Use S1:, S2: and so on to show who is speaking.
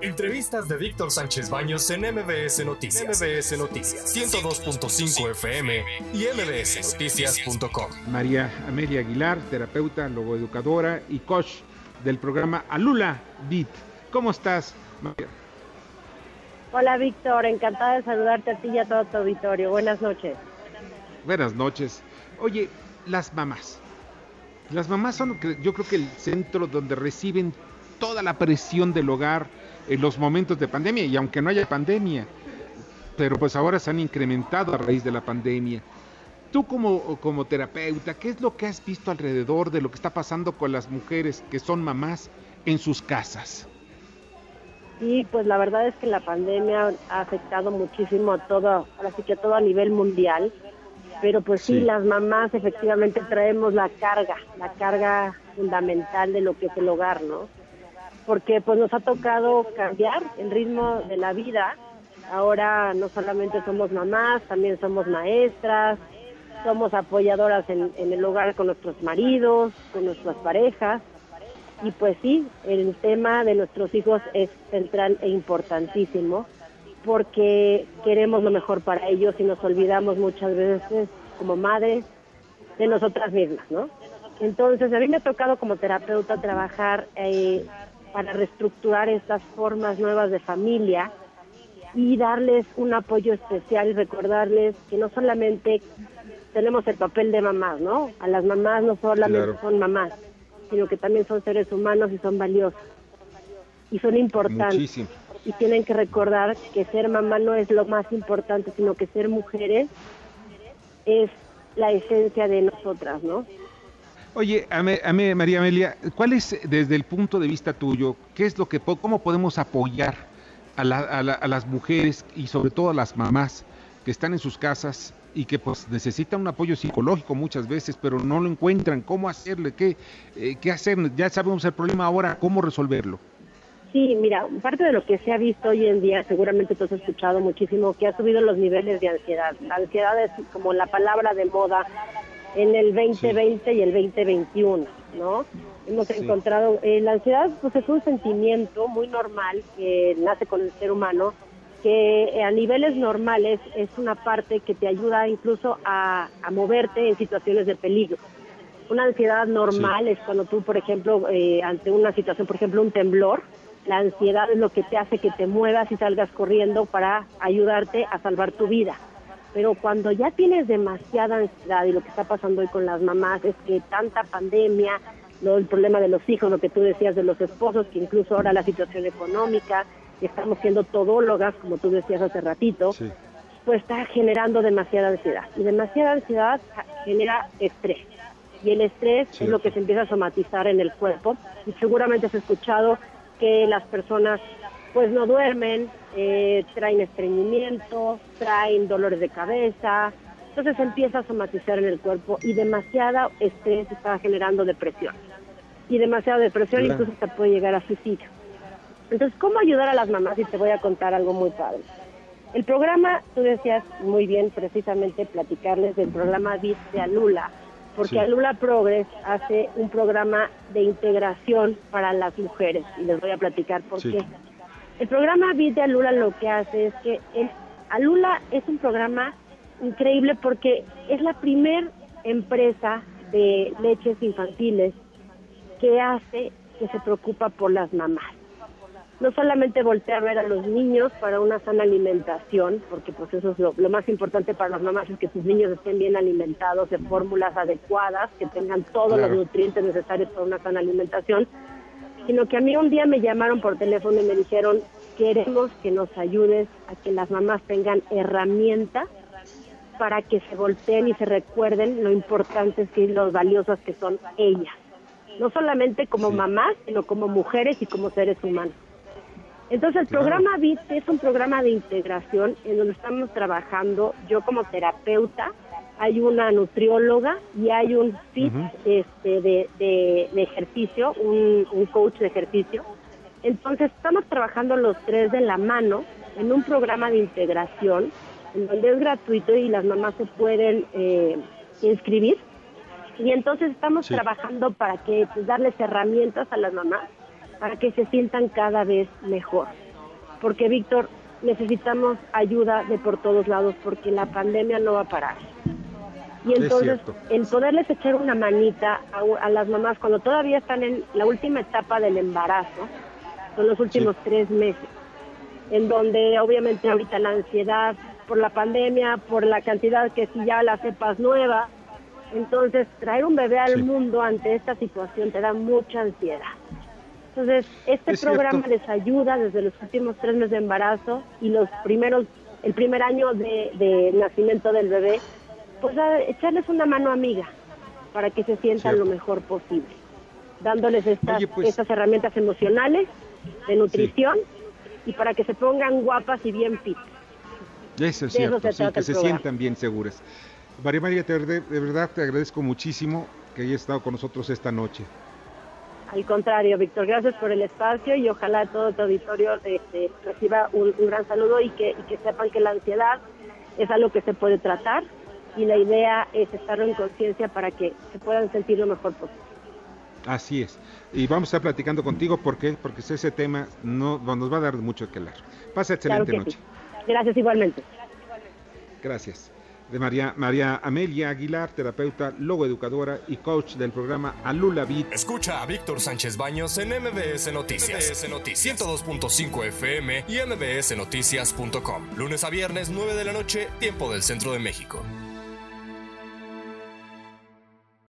S1: Entrevistas de Víctor Sánchez Baños en MBS Noticias. MBS Noticias 102.5 FM y mbsnoticias.com.
S2: María Amelia Aguilar, terapeuta, logoeducadora y coach del programa Alula Beat. ¿Cómo estás, María?
S3: Hola, Víctor. Encantada de saludarte a ti y a todo tu auditorio. Buenas noches.
S2: Buenas noches. Oye, las mamás. Las mamás son, yo creo que el centro donde reciben toda la presión del hogar en los momentos de pandemia y aunque no haya pandemia, pero pues ahora se han incrementado a raíz de la pandemia. Tú como, como terapeuta, ¿qué es lo que has visto alrededor de lo que está pasando con las mujeres que son mamás en sus casas?
S3: Sí, pues la verdad es que la pandemia ha afectado muchísimo a todo, ahora sí que a todo a nivel mundial, pero pues sí, las mamás efectivamente traemos la carga, la carga fundamental de lo que es el hogar, ¿no? Porque pues nos ha tocado cambiar el ritmo de la vida. Ahora no solamente somos mamás, también somos maestras, somos apoyadoras en, el hogar con nuestros maridos, con nuestras parejas. Y pues sí, el tema de nuestros hijos es central e importantísimo porque queremos lo mejor para ellos y nos olvidamos muchas veces como madres de nosotras mismas, ¿no? Entonces, a mí me ha tocado como terapeuta trabajar eh, para reestructurar estas formas nuevas de familia y darles un apoyo especial y recordarles que no solamente tenemos el papel de mamás, ¿no? A las mamás no solamente son mamás, sino que también son seres humanos y son valiosos. Y son importantes. Y tienen que recordar que ser mamá no es lo más importante, sino que ser mujeres es la esencia de nosotras, ¿no?
S2: Oye, a, María Amelia, ¿cuál es desde el punto de vista tuyo, qué es lo que, cómo podemos apoyar a, las mujeres y sobre todo a las mamás que están en sus casas y que pues necesitan un apoyo psicológico muchas veces, pero no lo encuentran, cómo hacerle, qué, eh, qué hacer, ya sabemos el problema ahora, cómo resolverlo.
S3: Sí, mira, parte de lo que se ha visto hoy en día, seguramente tú has escuchado muchísimo, que ha subido los niveles de ansiedad. La ansiedad es como la palabra de moda en el 2020 y el 2021, ¿no? Hemos encontrado, eh, la ansiedad pues es un sentimiento muy normal que nace con el ser humano, que eh, a niveles normales es una parte que te ayuda incluso a, moverte en situaciones de peligro. Una ansiedad normal es cuando tú, por ejemplo, eh, ante una situación, por ejemplo, un temblor, la ansiedad es lo que te hace que te muevas y salgas corriendo para ayudarte a salvar tu vida pero cuando ya tienes demasiada ansiedad y lo que está pasando hoy con las mamás es que tanta pandemia, el problema de los hijos, lo que tú decías de los esposos, que incluso ahora la situación económica, estamos siendo todólogas, como tú decías hace ratito, pues está generando demasiada ansiedad. Y demasiada ansiedad genera estrés. Y el estrés es lo que se empieza a somatizar en el cuerpo. Y seguramente has escuchado que las personas pues no duermen, eh, traen estreñimiento, traen dolores de cabeza, entonces empieza a somatizar en el cuerpo y demasiado estrés está generando depresión. Y demasiada depresión incluso te puede llegar a suicidio. Entonces, ¿cómo ayudar a las mamás? Y te voy a contar algo muy padre. El programa, tú decías muy bien precisamente platicarles del programa BIT de Alula, porque Alula Progress hace un programa de integración para las mujeres y les voy a platicar por qué. El programa Vid de Alula lo que hace es que el, Alula es un programa increíble porque es la primer empresa de leches infantiles que hace que se preocupa por las mamás. No solamente voltea a ver a los niños para una sana alimentación, porque pues eso es lo, más importante para las mamás, es que sus niños estén bien alimentados de fórmulas adecuadas, que tengan todos los nutrientes necesarios para una sana alimentación, sino que a mí un día me llamaron por teléfono y me dijeron, queremos que nos ayudes a que las mamás tengan herramientas para que se volteen y se recuerden lo importantes y lo valiosas que son ellas, no solamente como mamás, sino como mujeres y como seres humanos. Entonces el programa BIT es un programa de integración en donde estamos trabajando, yo como terapeuta, hay una nutrióloga y hay un fit este, de, ejercicio, un, coach de ejercicio. Entonces estamos trabajando los tres de la mano en un programa de integración en donde es gratuito y las mamás se pueden eh, inscribir. Y entonces estamos trabajando para que pues, darles herramientas a las mamás para que se sientan cada vez mejor. porque Víctor, necesitamos ayuda de por todos lados porque la pandemia no va a parar. Y entonces, el poderles echar una manita a, las mamás cuando todavía están en la última etapa del embarazo, son los últimos tres meses, en donde obviamente ahorita la ansiedad por la pandemia, por la cantidad que si ya la cepas nueva, entonces traer un bebé al mundo ante esta situación te da mucha ansiedad. Entonces, este programa les ayuda desde los últimos tres meses de embarazo y los primeros, el primer año de, nacimiento del bebé, pues a echarles una mano amiga para que se sientan lo mejor posible, dándoles estas, pues estas herramientas emocionales, de nutrición y para que se pongan guapas y bien fit.
S2: Eso es cierto, que se sientan bien seguras. María María, de verdad te agradezco muchísimo que hayas estado con nosotros esta noche.
S3: Al contrario, Víctor, gracias por el espacio y ojalá todo tu auditorio este, reciba un, gran saludo y que, sepan que la ansiedad es algo que se puede tratar y la idea es estar en conciencia para que se puedan sentir lo mejor posible.
S2: Así es. Y vamos a estar platicando contigo porque porque ese tema no nos va a dar mucho que hablar. Pasa excelente noche.
S3: Gracias igualmente.
S2: Gracias de María, María Amelia Aguilar, terapeuta, logoeducadora y coach del programa Alula Beat.
S1: Escucha a Víctor Sánchez Baños en MBS Noticias. MBS Noticias 102.5 FM y MBSNoticias.com. Lunes a viernes, 9 de la noche, tiempo del centro de México.